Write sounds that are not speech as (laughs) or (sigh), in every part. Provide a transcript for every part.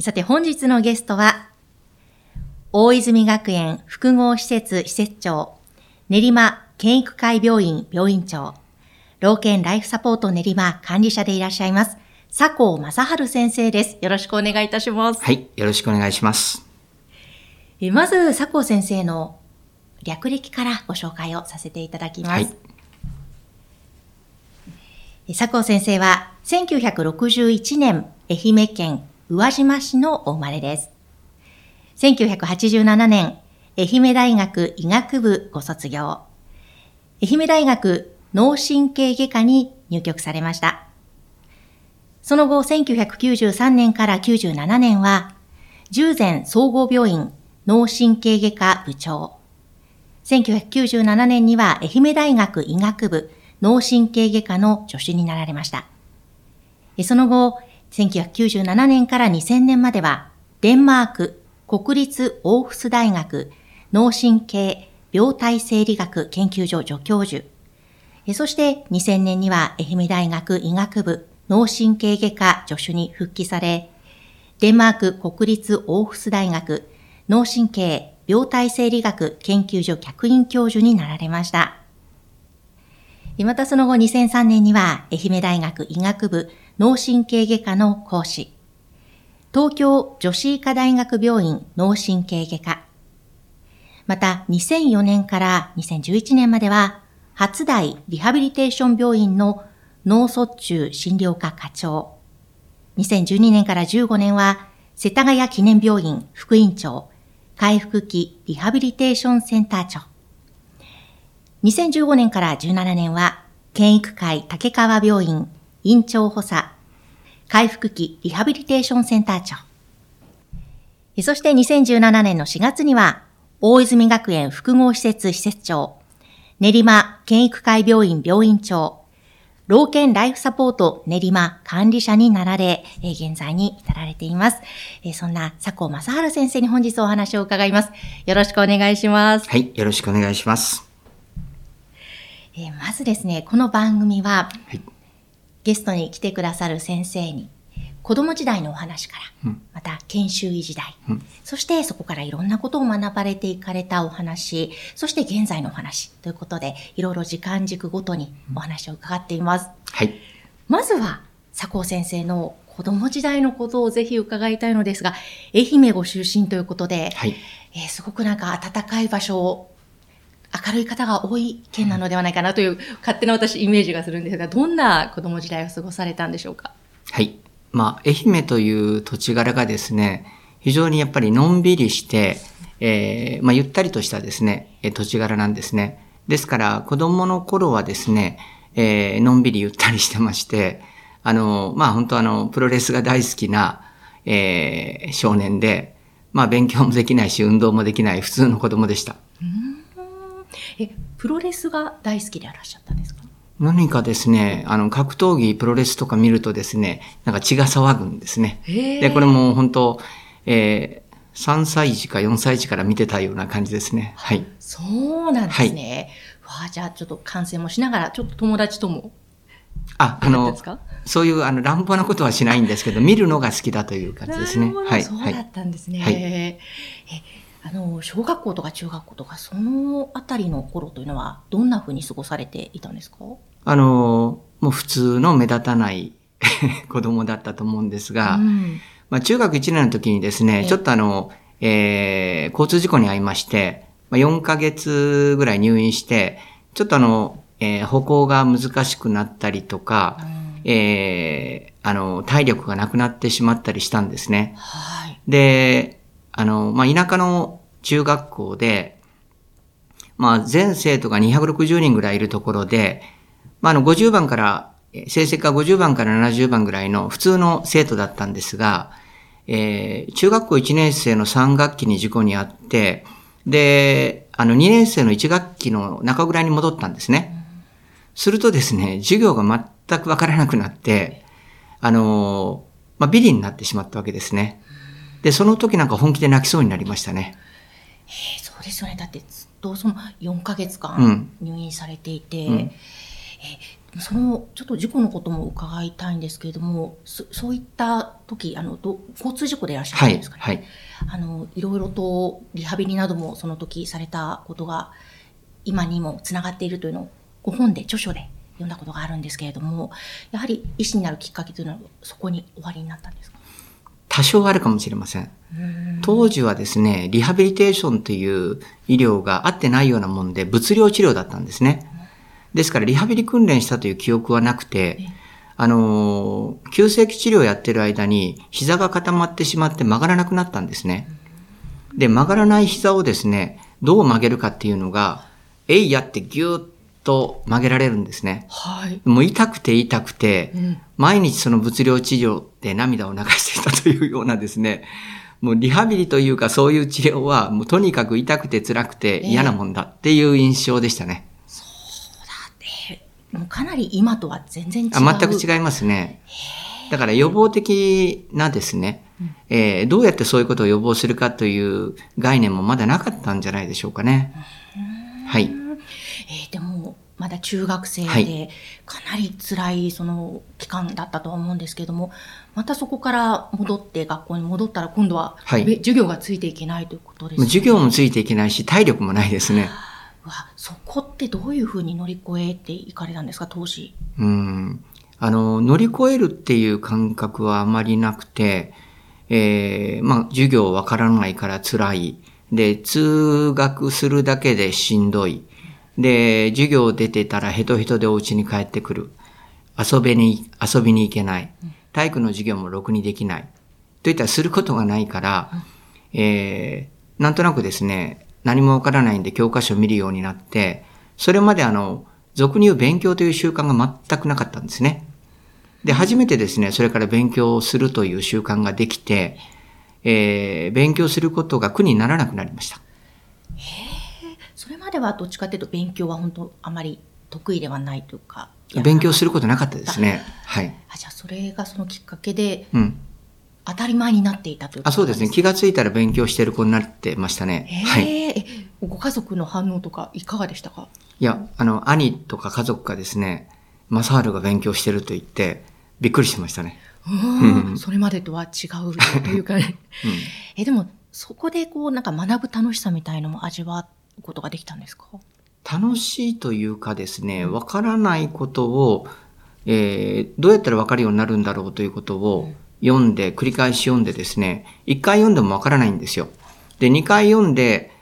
さて本日のゲストは、大泉学園複合施設施設長、練馬県育会病院病院長、老犬ライフサポート練馬管理者でいらっしゃいます、佐藤正治先生です。よろしくお願いいたします。はい、よろしくお願いします。えまず、佐藤先生の略歴からご紹介をさせていただきます。はい、佐藤先生は1961年愛媛県宇和島市のお生まれです。1987年、愛媛大学医学部ご卒業。愛媛大学脳神経外科に入局されました。その後、1993年から97年は、従前総合病院脳神経外科部長。1997年には愛媛大学医学部脳神経外科の助手になられました。その後、1997年から2000年までは、デンマーク国立オーフス大学脳神経病態生理学研究所助教授、そして2000年には愛媛大学医学部脳神経外科助手に復帰され、デンマーク国立オーフス大学脳神経病態生理学研究所客員教授になられました。またその後2003年には愛媛大学医学部脳神経外科の講師、東京女子医科大学病院脳神経外科、また2004年から2011年までは、初代リハビリテーション病院の脳卒中診療科課長、2012年から15年は、世田谷記念病院副院長、回復期リハビリテーションセンター長、2015年から17年は、県育会竹川病院院長補佐、回復期リハビリテーションセンター長。そして2017年の4月には、大泉学園複合施設施設長、練馬県育会病院病院長、老犬ライフサポート練馬管理者になられ、現在に至られています。そんな佐藤正治先生に本日お話を伺います。よろしくお願いします。はい、よろしくお願いします。えまずですね、この番組は、はいゲストに来てくださる先生に、子供時代のお話から、うん、また研修医時代、うん、そしてそこからいろんなことを学ばれていかれたお話、そして現在のお話ということで、いろいろ時間軸ごとにお話を伺っています。はい。まずは、佐藤先生の子供時代のことをぜひ伺いたいのですが、愛媛ご出身ということで、はい、えー、すごくなんか暖かい場所を明るい方が多い県なのではないかなという勝手な私イメージがするんですが、どんな子供時代を過ごされたんでしょうか？はい。まあ、愛媛という土地柄がですね、非常にやっぱりのんびりして、えー、まあ、ゆったりとしたですね、土地柄なんですね。ですから、子供の頃はですね、えー、のんびりゆったりしてまして、あの、まあ、本当あの、プロレスが大好きな、えー、少年で、まあ、勉強もできないし、運動もできない普通の子供でした。うんえ、プロレスが大好きでいらっしゃったんですか？何かですね、あの、格闘技、プロレスとか見るとですね、なんか血が騒ぐんですね。で、これも本当、えー、3歳児か4歳児から見てたような感じですね。はい。そうなんですね。はい、わあ、じゃあちょっと観戦もしながら、ちょっと友達とも。あ、あの、そういう、あの、乱暴なことはしないんですけど、見るのが好きだという感じですね。(laughs) はい。そうだったんですね。はい、えあの、小学校とか中学校とか、そのあたりの頃というのは、どんなふうに過ごされていたんですか？あの、もう普通の目立たない (laughs) 子供だったと思うんですが、うん、まあ中学1年の時にですね、ちょっとあの、えー、交通事故に遭いまして、まあ、4ヶ月ぐらい入院して、ちょっとあの、えー、歩行が難しくなったりとか、うん、えー、あの、体力がなくなってしまったりしたんですね。はい、で、あの、まあ、田舎の中学校で、まあ、全生徒が260人ぐらいいるところで、まあ、あの、50番から、成績が50番から70番ぐらいの普通の生徒だったんですが、えー、中学校1年生の3学期に事故にあって、で、あの2年生の1学期の中ぐらいに戻ったんですね。するとですね、授業が全くわからなくなって、あの、まあ、ビリになってしまったわけですね。で、その時なんか本気で泣きそうになりましたね。えー、そうですよね。だってずっとその4ヶ月間入院されていて、うんうん、えー、そのちょっと事故のことも伺いたいんですけれども、そそういった時、あのど交通事故でいらっしゃるんですかね？はい、はい、あのいろいろとリハビリなどもその時されたことが今にもつながっているというのをご本で著書で読んだことがあるんですけれども、やはり医師になるきっかけというのはそこに終わりになったんですか？多少あるかもしれません。当時はですね、リハビリテーションという医療が合ってないようなもんで、物量治療だったんですね。ですから、リハビリ訓練したという記憶はなくて、あの、急性期治療をやってる間に、膝が固まってしまって曲がらなくなったんですね。で、曲がらない膝をですね、どう曲げるかっていうのが、えいやってギューッと曲げられるんですね。はい。もう痛くて痛くて、うん、毎日その物量治療で涙を流していたというようなですね、もうリハビリというかそういう治療はもうとにかく痛くて辛くて嫌なもんだっていう印象でしたね。えー、そうだね。もうかなり今とは全然違う。あ全く違いますね。だから予防的なですね、えー、どうやってそういうことを予防するかという概念もまだなかったんじゃないでしょうかね。はい。えー、でも、まだ中学生で、かなり辛いその期間だったとは思うんですけども、またそこから戻って学校に戻ったら今度は、はい、授業がついていけないということですね。授業もついていけないし、体力もないですね。(laughs) わそこってどういうふうに乗り越えていかれたんですか、当時。うん。あの、乗り越えるっていう感覚はあまりなくて、えー、まあ、授業わからないから辛い。で、通学するだけでしんどい。で、授業出てたらヘトヘトでお家に帰ってくる。遊びに、遊びに行けない。体育の授業もろくにできない。といったらすることがないから、えー、なんとなくですね、何もわからないんで教科書を見るようになって、それまであの、俗に言う勉強という習慣が全くなかったんですね。で、初めてですね、それから勉強をするという習慣ができて、えー、勉強することが苦にならなくなりました。ではどっちかというと勉強は本当あまり得意ではないというか。勉強することなかったですね。はい。あじゃあそれがそのきっかけで、うん。当たり前になっていたというあそうですね。気がついたら勉強してる子になってましたね。はい。ご家族の反応とかいかがでしたか？いや、あの、兄とか家族がですね、正治が勉強してると言って、びっくりしましたね。うん、それまでとは違うというかね。うん、(laughs) え、でも、そこでこう、なんか学ぶ楽しさみたいのも味わっことができたんですか？楽しいというかですね、わからないことを、えー、どうやったらわかるようになるんだろうということを読んで、繰り返し読んでですね、一回読んでもわからないんですよ。で、二回読んで、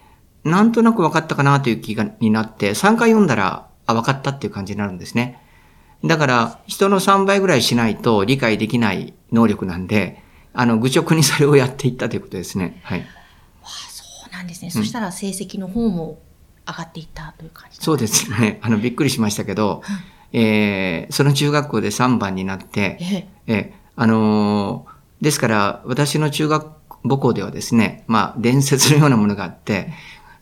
なんとなく分かったかなという気がになって、三回読んだら、あ、分かったっていう感じになるんですね。だから、人の3倍ぐらいしないと理解できない能力なんで、あの、愚直にそれをやっていったということですね。はい。なんですね。うん、そしたら成績の方も上がっていったという感じそうですね。(laughs) あの、びっくりしましたけど、えー、その中学校で3番になって、ええあのー、ですから、私の中学母校ではですね、まあ、伝説のようなものがあって、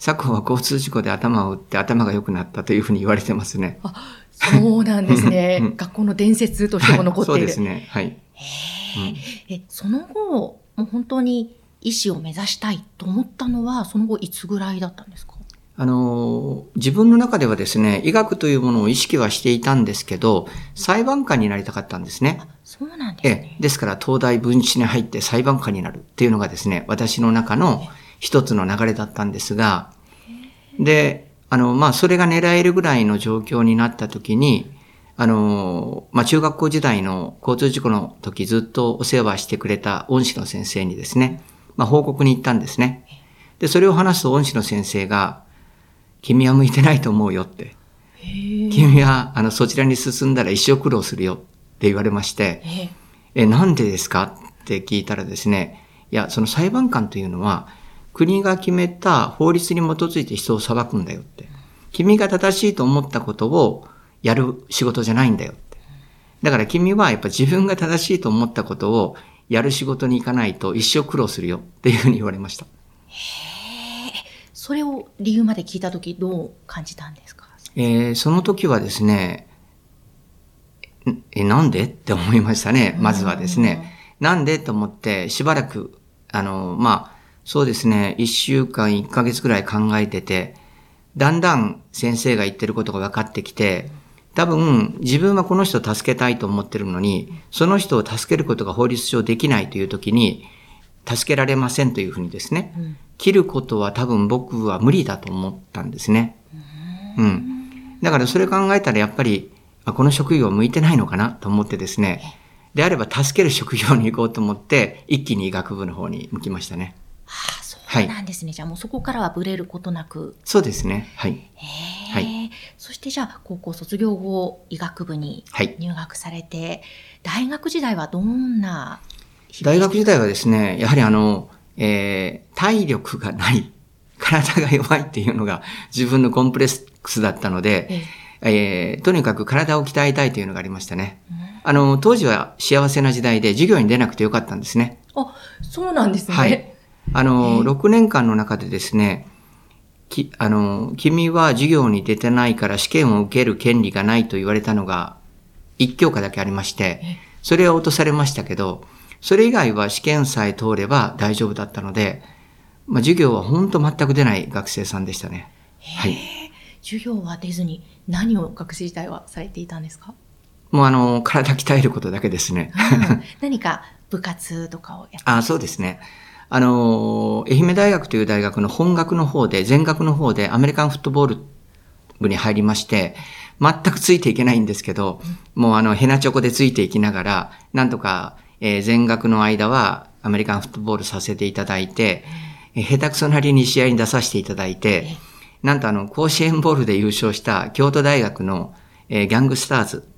佐古は交通事故で頭を打って頭が良くなったというふうに言われてますね。あ、そうなんですね。学校の伝説としても残っている。はい、そうですね。はい。へえ、その後、もう本当に医師を目指したいと思ったのは、その後いつぐらいだったんですか？あの、自分の中ではですね、医学というものを意識はしていたんですけど、裁判官になりたかったんですね。そうなんですね。えですから、東大分子に入って裁判官になるっていうのがですね、私の中の一つの流れだったんですが、で、あの、まあ、それが狙えるぐらいの状況になった時に、あの、まあ、中学校時代の交通事故の時ずっとお世話してくれた恩師の先生にですね、まあ、報告に行ったんですね。で、それを話すと恩師の先生が、君は向いてないと思うよって。君は、あの、そちらに進んだら一生苦労するよって言われまして、え、なんでですか？って聞いたらですね、いや、その裁判官というのは、国が決めた法律に基づいて人を裁くんだよって。君が正しいと思ったことをやる仕事じゃないんだよって。だから君はやっぱ自分が正しいと思ったことをやる仕事に行かないと一生苦労するよっていうふうに言われました。へえ。それを理由まで聞いたときどう感じたんですか？えー、その時はですね、え、なんで？って思いましたね。まずはですね。なんで？と思ってしばらく、あの、まあ、そうですね、一週間、一ヶ月くらい考えてて、だんだん先生が言ってることが分かってきて、多分自分はこの人を助けたいと思ってるのに、その人を助けることが法律上できないという時に、助けられませんというふうにですね、うん、切ることは多分僕は無理だと思ったんですね。うん。だからそれ考えたらやっぱり、この職業向いてないのかなと思ってですね、であれば助ける職業に行こうと思って、一気に医学部の方に向きましたね。はあ、そうなんですね。はい、じゃあもうそこからはブレることなく。そうですね。はい。はい。そしてじゃあ高校卒業後医学部に入学されて、はい、大学時代はどんな大学時代はですね、やはりあの、えー、体力がない、(laughs) 体が弱いっていうのが自分のコンプレックスだったので、ええー、とにかく体を鍛えたいというのがありましたね。あの、当時は幸せな時代で授業に出なくてよかったんですね。あ、そうなんですね。はい。あの、6年間の中でですね、き、あの、君は授業に出てないから試験を受ける権利がないと言われたのが、一教科だけありまして、それは落とされましたけど、それ以外は試験さえ通れば大丈夫だったので、まあ、授業は本当全く出ない学生さんでしたね。はい。授業は出ずに何を学生時代はされていたんですか？もうあの、体鍛えることだけですね。何か部活とかをやってあ、そうですね。あの、愛媛大学という大学の本学の方で、全学の方でアメリカンフットボール部に入りまして、全くついていけないんですけど、もうあの、ヘナチョコでついていきながら、なんとか、えー、全学の間はアメリカンフットボールさせていただいて、えー、下手くそなりに試合に出させていただいて、なんとあの、甲子園ボールで優勝した京都大学の、えー、ギャングスターズ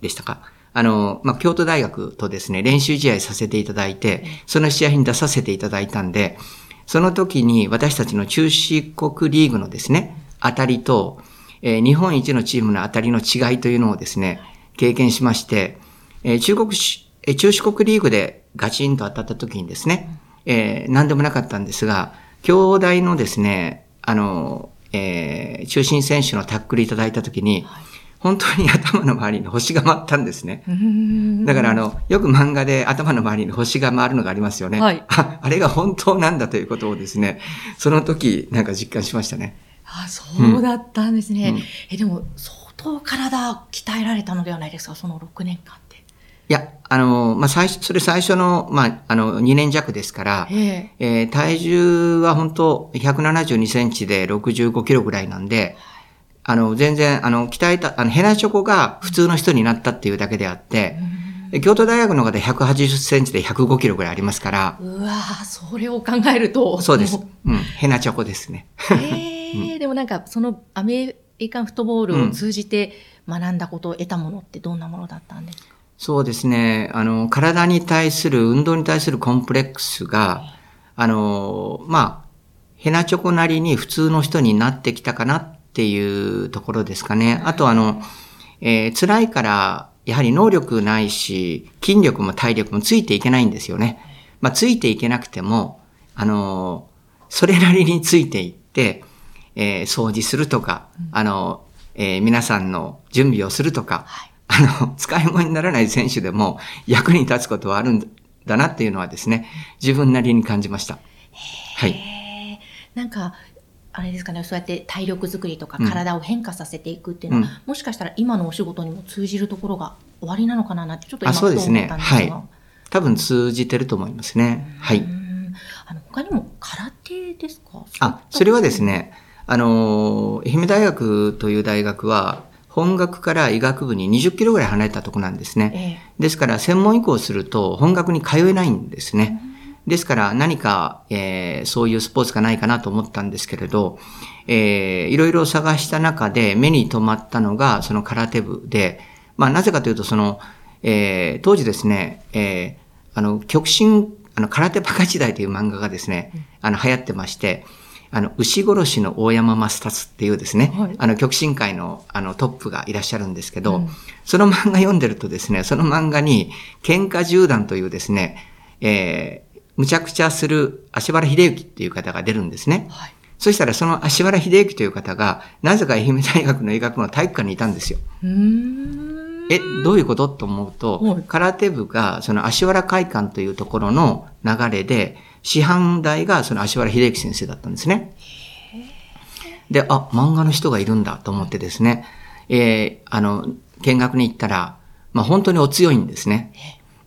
でしたか？あの、まあ、京都大学とですね、練習試合させていただいて、その試合に出させていただいたんで、その時に私たちの中四国リーグのですね、当たりと、えー、日本一のチームの当たりの違いというのをですね、経験しまして、えー、中国、えー、中四国リーグでガチンと当たった時にですね、えー、何でもなかったんですが、兄弟のですね、あの、えー、中心選手のタックルいただいた時に、はい本当に頭の周りに星が回ったんですね。だからあの、よく漫画で頭の周りに星が回るのがありますよね。はい、ああれが本当なんだということをですね、その時なんか実感しましたね。あそうだったんですね。うん、えでも、相当体鍛えられたのではないですか、その6年間って。いや、あの、まあ、最初、それ最初の、まあ、あの、2年弱ですから、えー、体重は本当172センチで65キロぐらいなんで、あの、全然、あの、鍛えた、あの、ヘナチョコが普通の人になったっていうだけであって、京都大学の方で180センチで105キロぐらいありますから。うわそれを考えると。そうです。うん。ヘナチョコですね。へえー、でもなんか、そのアメリカンフットボールを通じて学んだこと、得たものってどんなものだったんですか？そうですね。あの、体に対する、運動に対するコンプレックスが、あの、まあ、ヘナチョコなりに普通の人になってきたかなっていうところですかね。あとあの、えー、辛いから、やはり能力ないし、筋力も体力もついていけないんですよね。まあ、ついていけなくても、あの、それなりについていって、えー、掃除するとか、あの、えー、皆さんの準備をするとか、はい、あの、使い物にならない選手でも役に立つことはあるんだなっていうのはですね、自分なりに感じました。はい。なんか、あれですかね、そうやって体力づくりとか体を変化させていくっていうのは、うん、もしかしたら今のお仕事にも通じるところが終わりなのかなってちょっと今そうですね。はい。多分通じてると思いますね。はい。あの他にも空手ですか？あ、それはですね、あの、愛媛大学という大学は、本学から医学部に20キロぐらい離れたとこなんですね。えー、ですから専門移行すると本学に通えないんですね。うんですから何か、えー、そういうスポーツがないかなと思ったんですけれど、えー、いろいろ探した中で目に留まったのがその空手部で、まあなぜかというとその、えー、当時ですね、えー、あの、極真、あの、空手バカ時代という漫画がですね、あの、流行ってまして、あの、牛殺しの大山マスタツっていうですね、はい、あの、極真会の、あの、トップがいらっしゃるんですけど、うん、その漫画読んでるとですね、その漫画に、喧嘩銃弾というですね、えー、むちゃくちゃする足原秀幸っていう方が出るんですね。はい、そしたらその足原秀幸という方が、なぜか愛媛大学の医学部の体育館にいたんですよ。え、どういうことと思うと、空手部がその足原会館というところの流れで、師範代がその足原秀幸先生だったんですね。で、あ、漫画の人がいるんだと思ってですね、えー、あの、見学に行ったら、まあ本当にお強いんですね。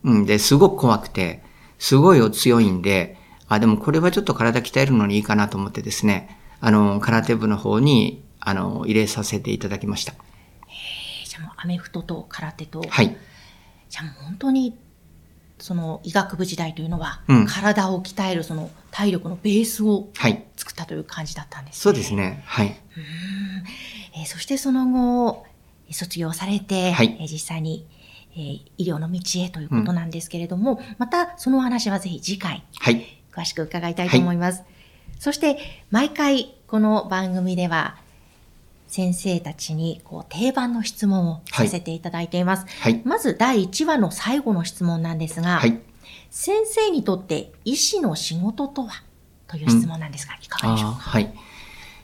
うん、で、すごく怖くて、すごいお強いんで、あ、でもこれはちょっと体鍛えるのにいいかなと思ってですね、あの、空手部の方に、あの、入れさせていただきました。へじゃあもうアメフトと空手と。はい。じゃあもう本当に、その医学部時代というのは、うん、体を鍛えるその体力のベースを作ったという感じだったんですね。そうですね。はい。うんえー、そしてその後、卒業されて、はい、えー、実際にえー、医療の道へということなんですけれども、うん、またそのお話はぜひ次回、はい、詳しく伺いたいと思います。はい、そして、毎回この番組では、先生たちにこう定番の質問をさせていただいています。はい、まず第1話の最後の質問なんですが、はい、先生にとって医師の仕事とは？という質問なんですが、いかがでしょうか、はい。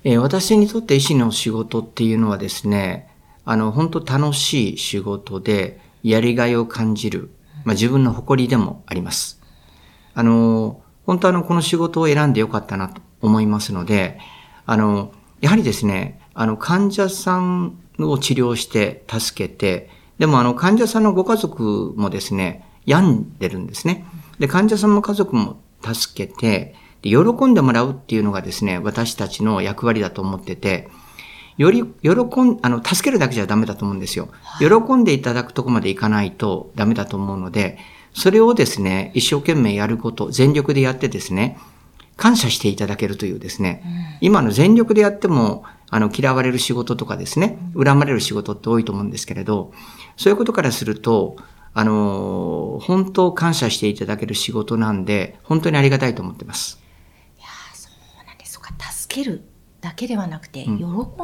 えー、私にとって医師の仕事っていうのはですね、あの、本当楽しい仕事で、やりがいを感じる、まあ、自分の誇りでもあります。あの、本当あの、この仕事を選んでよかったなと思いますので、あの、やはりですね、あの、患者さんを治療して助けて、でもあの、患者さんのご家族もですね、病んでるんですね。で、患者さんの家族も助けて、喜んでもらうっていうのがですね、私たちの役割だと思ってて、より、喜ん、あの、助けるだけじゃダメだと思うんですよ。喜んでいただくとこまでいかないとダメだと思うので、それをですね、一生懸命やること、全力でやってですね、感謝していただけるというですね、うん、今の全力でやっても、あの、嫌われる仕事とかですね、恨まれる仕事って多いと思うんですけれど、そういうことからすると、あの、本当感謝していただける仕事なんで、本当にありがたいと思ってます。いやそうなんですか。助けるだけではなくて、喜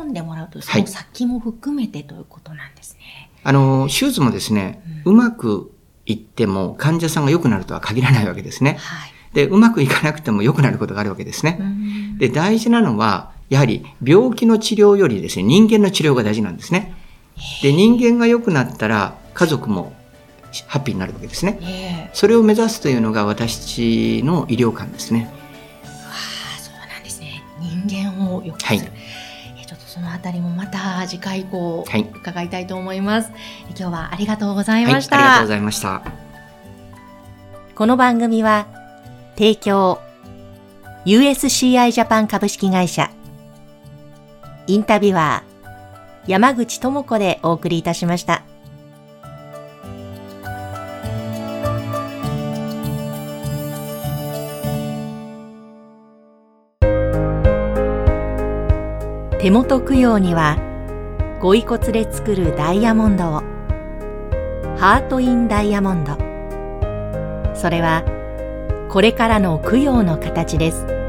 んでもらうと、その先も含めてということなんですね。あの、手術もですね、うまくいっても患者さんが良くなるとは限らないわけですね。はい、で、うまくいかなくても良くなることがあるわけですね。で、大事なのは、やはり病気の治療よりですね、人間の治療が大事なんですね。で、人間が良くなったら家族もハッピーになるわけですね。それを目指すというのが私の医療観ですね。をよくする、はい。えちょっとそのあたりもまた次回以降伺いたいと思います、はい、今日はありがとうございました、はい、ありがとうございました。この番組は提供 USCI ジャパン株式会社。インタビュアー山口智子でお送りいたしました。地元供養にはご遺骨で作るダイヤモンドを。ハート・イン・ダイヤモンド。それはこれからの供養の形です。